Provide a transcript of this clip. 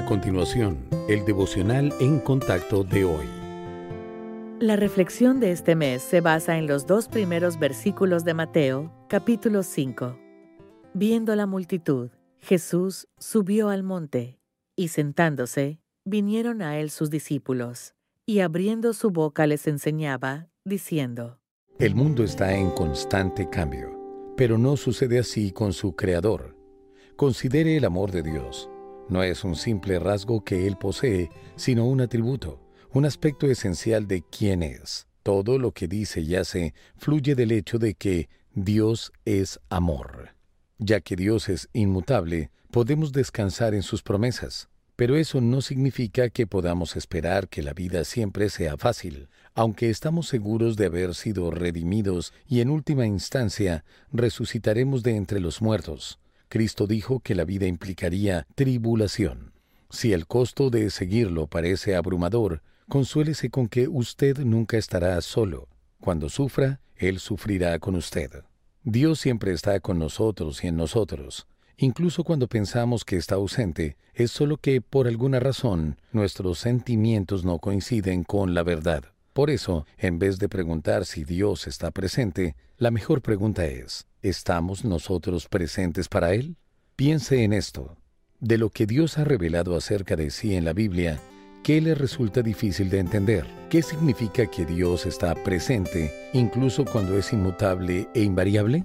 A continuación, el devocional en contacto de hoy. La reflexión de este mes se basa en los dos primeros versículos de Mateo, capítulo 5. Viendo la multitud, Jesús subió al monte, y sentándose, vinieron a él sus discípulos, y abriendo su boca les enseñaba, diciendo, El mundo está en constante cambio, pero no sucede así con su Creador. Considere el amor de Dios. No es un simple rasgo que Él posee, sino un atributo, un aspecto esencial de quién es. Todo lo que dice y hace fluye del hecho de que Dios es amor. Ya que Dios es inmutable, podemos descansar en sus promesas. Pero eso no significa que podamos esperar que la vida siempre sea fácil, aunque estamos seguros de haber sido redimidos y en última instancia resucitaremos de entre los muertos. Cristo dijo que la vida implicaría tribulación. Si el costo de seguirlo parece abrumador, consuélese con que usted nunca estará solo. Cuando sufra, Él sufrirá con usted. Dios siempre está con nosotros y en nosotros. Incluso cuando pensamos que está ausente, es solo que por alguna razón nuestros sentimientos no coinciden con la verdad. Por eso, en vez de preguntar si Dios está presente, la mejor pregunta es, ¿estamos nosotros presentes para Él? Piense en esto. De lo que Dios ha revelado acerca de sí en la Biblia, ¿qué le resulta difícil de entender? ¿Qué significa que Dios está presente incluso cuando es inmutable e invariable?